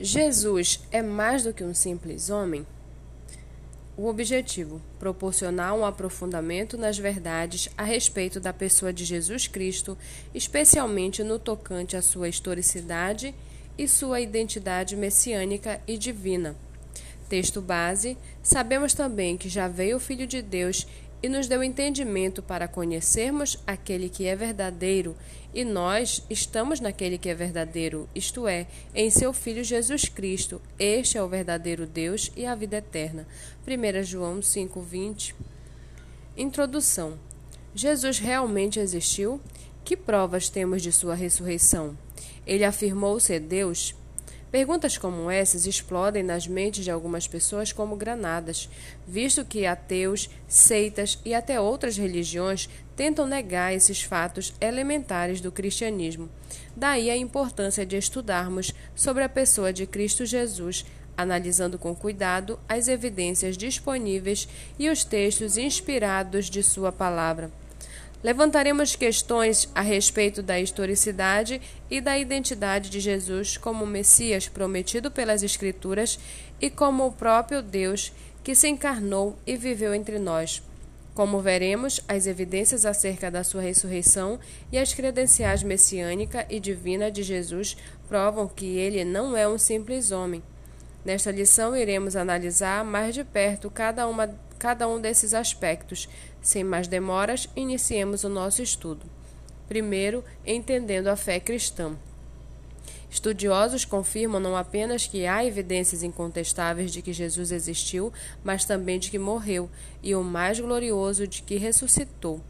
Jesus é mais do que um simples homem? O objetivo: proporcionar um aprofundamento nas verdades a respeito da pessoa de Jesus Cristo, especialmente no tocante à sua historicidade e sua identidade messiânica e divina. Texto base: Sabemos também que já veio o Filho de Deus e nos deu entendimento para conhecermos aquele que é verdadeiro, e nós estamos naquele que é verdadeiro, isto é, em seu Filho Jesus Cristo. Este é o verdadeiro Deus e a vida eterna. 1 João 5:20. Introdução. Jesus realmente existiu? Que provas temos de sua ressurreição? Ele afirmou ser Deus? Perguntas como essas explodem nas mentes de algumas pessoas como granadas, visto que ateus, seitas e até outras religiões tentam negar esses fatos elementares do cristianismo. Daí a importância de estudarmos sobre a pessoa de Cristo Jesus, analisando com cuidado as evidências disponíveis e os textos inspirados de Sua palavra. Levantaremos questões a respeito da historicidade e da identidade de Jesus como Messias prometido pelas Escrituras e como o próprio Deus que se encarnou e viveu entre nós. Como veremos, as evidências acerca da sua ressurreição e as credenciais messiânica e divina de Jesus provam que ele não é um simples homem. Nesta lição, iremos analisar mais de perto cada, uma, cada um desses aspectos, sem mais demoras, iniciemos o nosso estudo. Primeiro, entendendo a fé cristã. Estudiosos confirmam não apenas que há evidências incontestáveis de que Jesus existiu, mas também de que morreu, e o mais glorioso de que ressuscitou.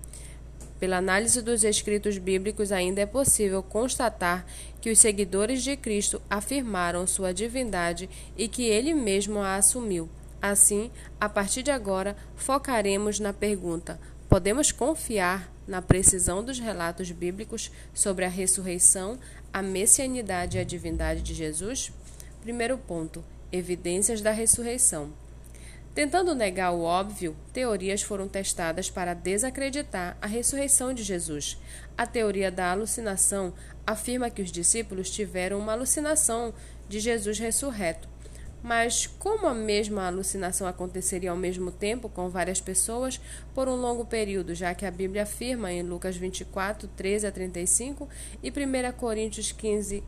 Pela análise dos escritos bíblicos, ainda é possível constatar que os seguidores de Cristo afirmaram sua divindade e que ele mesmo a assumiu. Assim, a partir de agora, focaremos na pergunta: podemos confiar na precisão dos relatos bíblicos sobre a ressurreição, a messianidade e a divindade de Jesus? Primeiro ponto: evidências da ressurreição. Tentando negar o óbvio, teorias foram testadas para desacreditar a ressurreição de Jesus. A teoria da alucinação afirma que os discípulos tiveram uma alucinação de Jesus ressurreto. Mas como a mesma alucinação aconteceria ao mesmo tempo com várias pessoas por um longo período, já que a Bíblia afirma em Lucas 24, 13 a 35 e 1 Coríntios 15,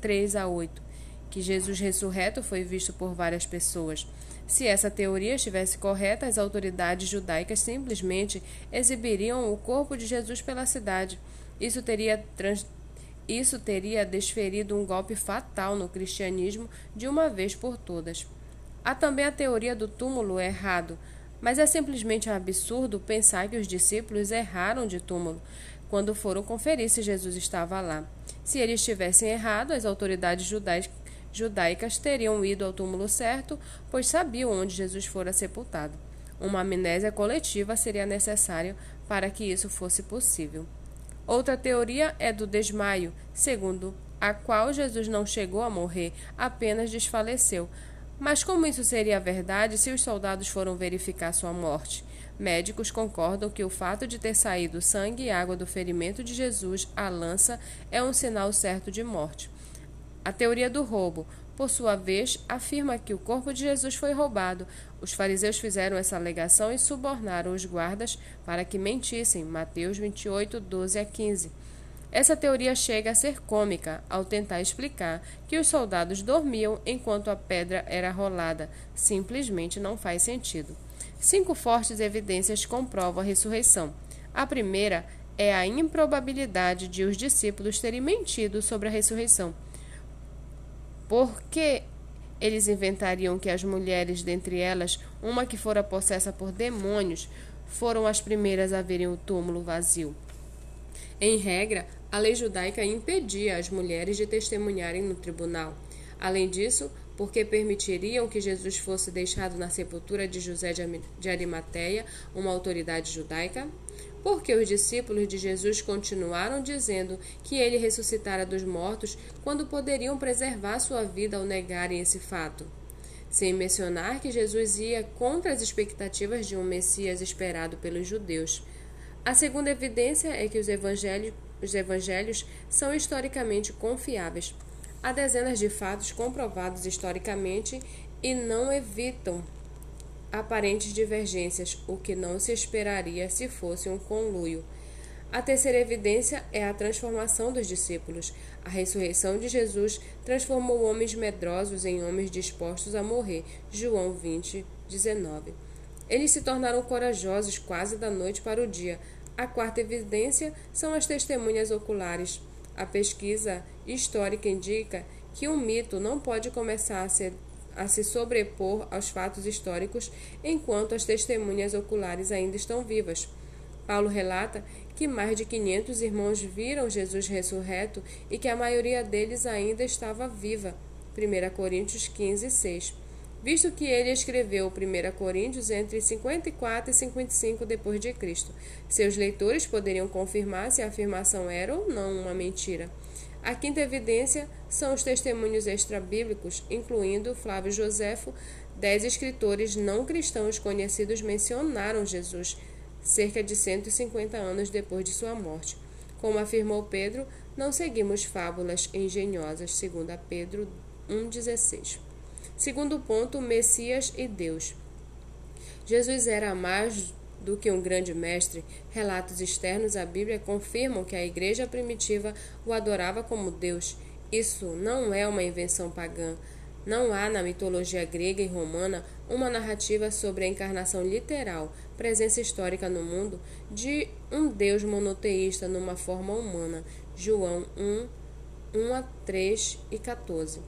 3 a 8, que Jesus ressurreto foi visto por várias pessoas. Se essa teoria estivesse correta, as autoridades judaicas simplesmente exibiriam o corpo de Jesus pela cidade. Isso teria trans isso teria desferido um golpe fatal no cristianismo de uma vez por todas. Há também a teoria do túmulo errado, mas é simplesmente absurdo pensar que os discípulos erraram de túmulo quando foram conferir se Jesus estava lá. Se eles tivessem errado, as autoridades judaicas teriam ido ao túmulo certo, pois sabiam onde Jesus fora sepultado. Uma amnésia coletiva seria necessária para que isso fosse possível. Outra teoria é do desmaio, segundo a qual Jesus não chegou a morrer, apenas desfaleceu. Mas como isso seria verdade se os soldados foram verificar sua morte? Médicos concordam que o fato de ter saído sangue e água do ferimento de Jesus à lança é um sinal certo de morte. A teoria do roubo por sua vez, afirma que o corpo de Jesus foi roubado. Os fariseus fizeram essa alegação e subornaram os guardas para que mentissem. Mateus 28, 12 a 15. Essa teoria chega a ser cômica ao tentar explicar que os soldados dormiam enquanto a pedra era rolada. Simplesmente não faz sentido. Cinco fortes evidências comprovam a ressurreição. A primeira é a improbabilidade de os discípulos terem mentido sobre a ressurreição. Por que eles inventariam que as mulheres, dentre elas, uma que fora possessa por demônios, foram as primeiras a verem o túmulo vazio? Em regra, a lei judaica impedia as mulheres de testemunharem no tribunal. Além disso, porque permitiriam que Jesus fosse deixado na sepultura de José de Arimateia, uma autoridade judaica? porque os discípulos de Jesus continuaram dizendo que ele ressuscitara dos mortos quando poderiam preservar sua vida ao negarem esse fato. Sem mencionar que Jesus ia contra as expectativas de um Messias esperado pelos judeus. A segunda evidência é que os evangelhos, os evangelhos são historicamente confiáveis. Há dezenas de fatos comprovados historicamente e não evitam aparentes divergências, o que não se esperaria se fosse um conluio. A terceira evidência é a transformação dos discípulos. A ressurreição de Jesus transformou homens medrosos em homens dispostos a morrer. João 20, 19. Eles se tornaram corajosos quase da noite para o dia. A quarta evidência são as testemunhas oculares. A pesquisa histórica indica que um mito não pode começar a, ser, a se sobrepor aos fatos históricos enquanto as testemunhas oculares ainda estão vivas. Paulo relata que mais de 500 irmãos viram Jesus ressurreto e que a maioria deles ainda estava viva. 1 Coríntios 15, 6. Visto que ele escreveu 1 Coríntios entre 54 e 55 depois de Cristo, seus leitores poderiam confirmar se a afirmação era ou não uma mentira. A quinta evidência são os testemunhos extrabíblicos, incluindo Flávio Joséfo. Dez escritores não cristãos conhecidos mencionaram Jesus cerca de 150 anos depois de sua morte. Como afirmou Pedro, não seguimos fábulas engenhosas, segundo Pedro 1,16. Segundo ponto, Messias e Deus. Jesus era mais do que um grande mestre. Relatos externos à Bíblia confirmam que a igreja primitiva o adorava como Deus. Isso não é uma invenção pagã. Não há na mitologia grega e romana uma narrativa sobre a encarnação literal, presença histórica no mundo, de um Deus monoteísta numa forma humana. João 1, 1 a 3 e 14.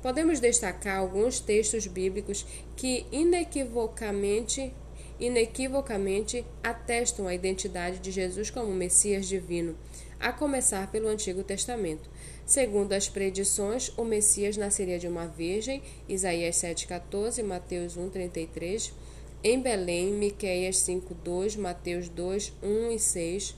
Podemos destacar alguns textos bíblicos que inequivocamente inequivocamente atestam a identidade de Jesus como Messias divino, a começar pelo Antigo Testamento. Segundo as predições, o Messias nasceria de uma virgem, Isaías 7,14, Mateus 1,33, em Belém, Miqueias 5,2, Mateus 2, 1 e 6,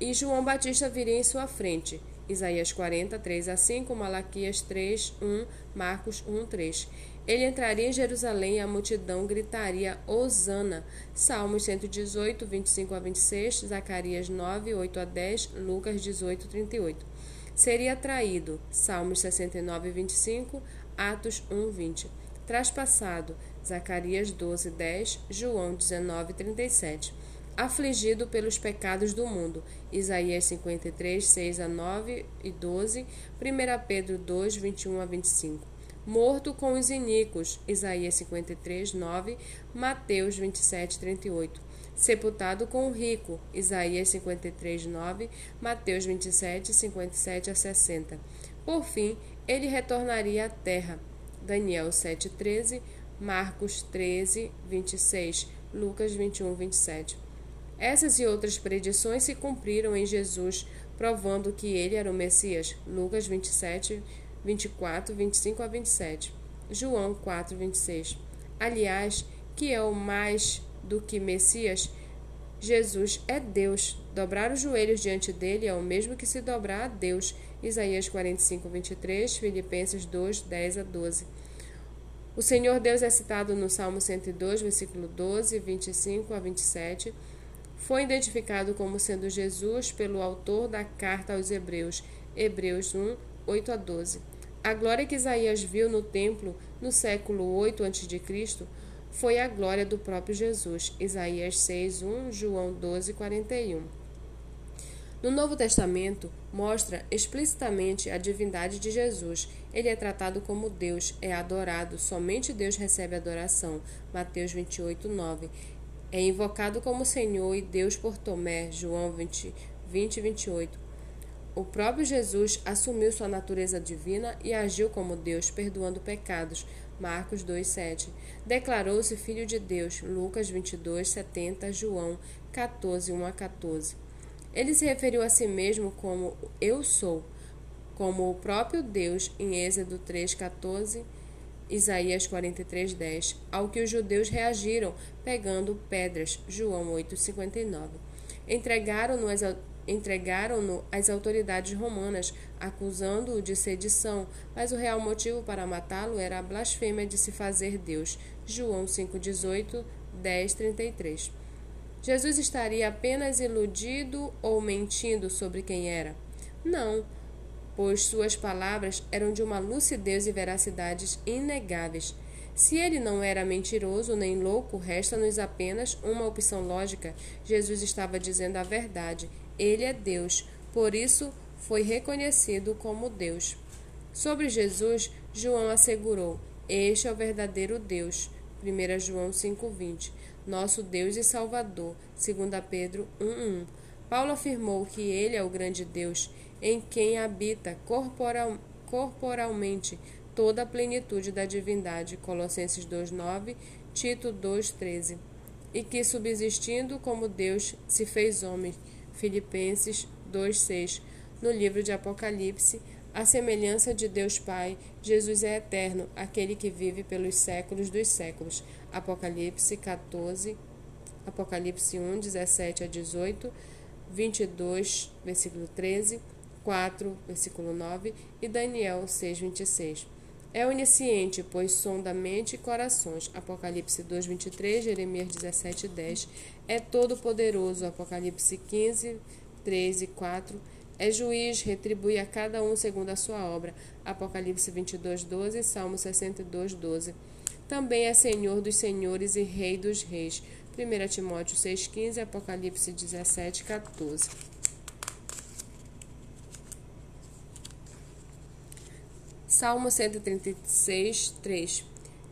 e João Batista viria em sua frente, Isaías 40, 3 a 5, Malaquias 3, 1, Marcos 1, 3. Ele entraria em Jerusalém e a multidão gritaria Hosana. Salmos 118, 25 a 26, Zacarias 9, 8 a 10, Lucas 18, 38. Seria traído. Salmos 69, 25, Atos 1, 20. Traspassado. Zacarias 12, 10, João 19, 37. Afligido pelos pecados do mundo. Isaías 53, 6 a 9 e 12, 1 Pedro 2, 21 a 25 morto com os iníquos, Isaías 53, 9, Mateus 27, 38. Sepultado com o rico, Isaías 53, 9, Mateus 27, 57 a 60. Por fim, ele retornaria à terra, Daniel 7, 13, Marcos 13, 26, Lucas 21, 27. Essas e outras predições se cumpriram em Jesus, provando que ele era o Messias, Lucas 27, 27. 24, 25 a 27. João 4, 26. Aliás, que é o mais do que Messias, Jesus é Deus. Dobrar os joelhos diante dele é o mesmo que se dobrar a Deus. Isaías 45, 23, Filipenses 2, 10 a 12. O Senhor Deus é citado no Salmo 102, versículo 12, 25 a 27. Foi identificado como sendo Jesus pelo autor da carta aos Hebreus, Hebreus 1, 8 a 12. A glória que Isaías viu no templo no século 8 a.C. foi a glória do próprio Jesus. Isaías 6, 1, João 12, 41. No Novo Testamento, mostra explicitamente a divindade de Jesus. Ele é tratado como Deus, é adorado, somente Deus recebe adoração. Mateus 28, 9. É invocado como Senhor e Deus por Tomé. João 20, 20 28. O próprio Jesus assumiu sua natureza divina e agiu como Deus, perdoando pecados. Marcos 2:7. Declarou-se filho de Deus. Lucas 22:70, João 14:1 a 14. Ele se referiu a si mesmo como eu sou, como o próprio Deus em Êxodo 3:14. Isaías 43:10, ao que os judeus reagiram pegando pedras. João 8:59. Entregaram-no entregaram-no às autoridades romanas, acusando-o de sedição, mas o real motivo para matá-lo era a blasfêmia de se fazer Deus. João 5,18, 10, 33. Jesus estaria apenas iludido ou mentindo sobre quem era? Não, pois suas palavras eram de uma lucidez e veracidade inegáveis. Se ele não era mentiroso nem louco, resta-nos apenas uma opção lógica. Jesus estava dizendo a verdade. Ele é Deus, por isso foi reconhecido como Deus. Sobre Jesus, João assegurou: Este é o verdadeiro Deus. 1 João 5,20. Nosso Deus e Salvador. 2 Pedro 1,1. Paulo afirmou que ele é o grande Deus, em quem habita corporal, corporalmente toda a plenitude da divindade. Colossenses 2:9, Tito 2:13. E que subsistindo como Deus se fez homem. Filipenses 2:6. No livro de Apocalipse, a semelhança de Deus Pai, Jesus é eterno, aquele que vive pelos séculos dos séculos. Apocalipse 14, Apocalipse 1, 17 a 18, 22, versículo 13, 4, versículo 9 e Daniel 6, 26. É onisciente, pois sonda mente e corações. Apocalipse 2, 23, Jeremias 17, 10. É todo-poderoso. Apocalipse 15, 3 e 4. É juiz, retribui a cada um segundo a sua obra. Apocalipse 22, 12 Salmo 62, 12. Também é Senhor dos senhores e Rei dos reis. 1 Timóteo 6,15, Apocalipse 17, 14. Salmo 136, 3.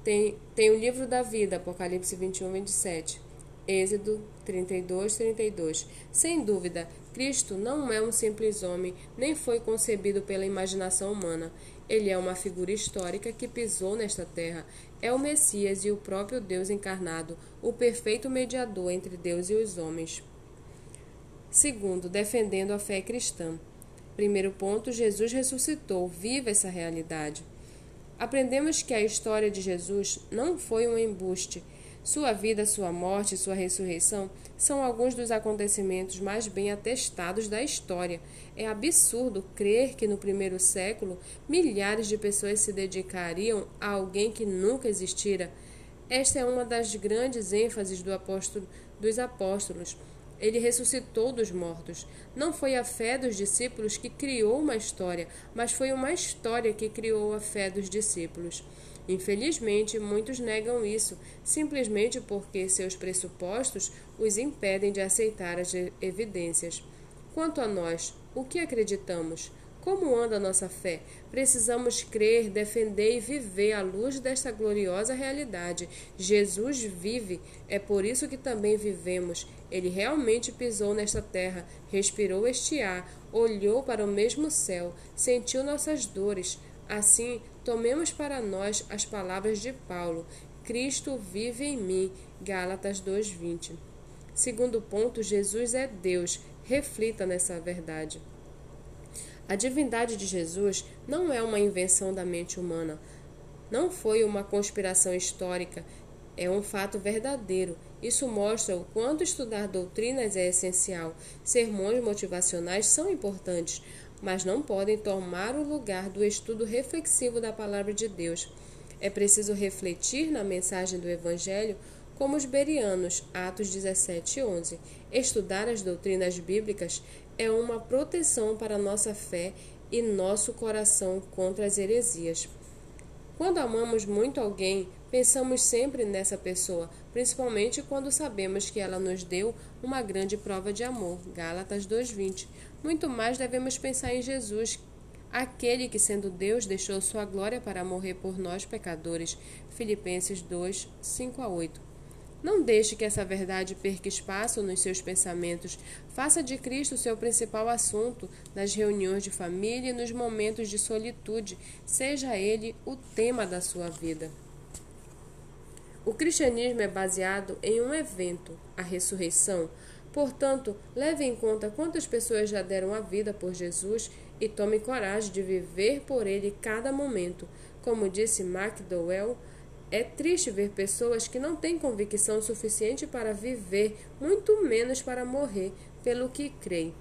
Tem, tem o livro da vida, Apocalipse 21, 27. Êxodo 32, 32. Sem dúvida, Cristo não é um simples homem, nem foi concebido pela imaginação humana. Ele é uma figura histórica que pisou nesta terra. É o Messias e o próprio Deus encarnado, o perfeito mediador entre Deus e os homens. Segundo, defendendo a fé cristã. Primeiro ponto, Jesus ressuscitou, viva essa realidade. Aprendemos que a história de Jesus não foi um embuste. Sua vida, sua morte sua ressurreição são alguns dos acontecimentos mais bem atestados da história. É absurdo crer que no primeiro século milhares de pessoas se dedicariam a alguém que nunca existira. Esta é uma das grandes ênfases do apóstolo, dos apóstolos. Ele ressuscitou dos mortos. Não foi a fé dos discípulos que criou uma história, mas foi uma história que criou a fé dos discípulos. Infelizmente, muitos negam isso, simplesmente porque seus pressupostos os impedem de aceitar as evidências. Quanto a nós, o que acreditamos? Como anda a nossa fé? Precisamos crer, defender e viver à luz desta gloriosa realidade. Jesus vive, é por isso que também vivemos. Ele realmente pisou nesta terra, respirou este ar, olhou para o mesmo céu, sentiu nossas dores. Assim, tomemos para nós as palavras de Paulo: Cristo vive em mim. Gálatas 2:20. Segundo ponto, Jesus é Deus. Reflita nessa verdade. A divindade de Jesus não é uma invenção da mente humana. Não foi uma conspiração histórica, é um fato verdadeiro. Isso mostra o quanto estudar doutrinas é essencial. Sermões motivacionais são importantes, mas não podem tomar o lugar do estudo reflexivo da palavra de Deus. É preciso refletir na mensagem do Evangelho como os berianos, Atos 17 e 11. Estudar as doutrinas bíblicas é uma proteção para nossa fé e nosso coração contra as heresias. Quando amamos muito alguém, pensamos sempre nessa pessoa, principalmente quando sabemos que ela nos deu uma grande prova de amor. Gálatas 2:20. Muito mais devemos pensar em Jesus, aquele que sendo Deus deixou sua glória para morrer por nós pecadores. Filipenses 2, 5 a 8. Não deixe que essa verdade perca espaço nos seus pensamentos. Faça de Cristo seu principal assunto nas reuniões de família e nos momentos de solitude. Seja ele o tema da sua vida. O cristianismo é baseado em um evento, a ressurreição. Portanto, leve em conta quantas pessoas já deram a vida por Jesus e tome coragem de viver por ele cada momento. Como disse MacDowell, é triste ver pessoas que não têm convicção suficiente para viver, muito menos para morrer, pelo que creem.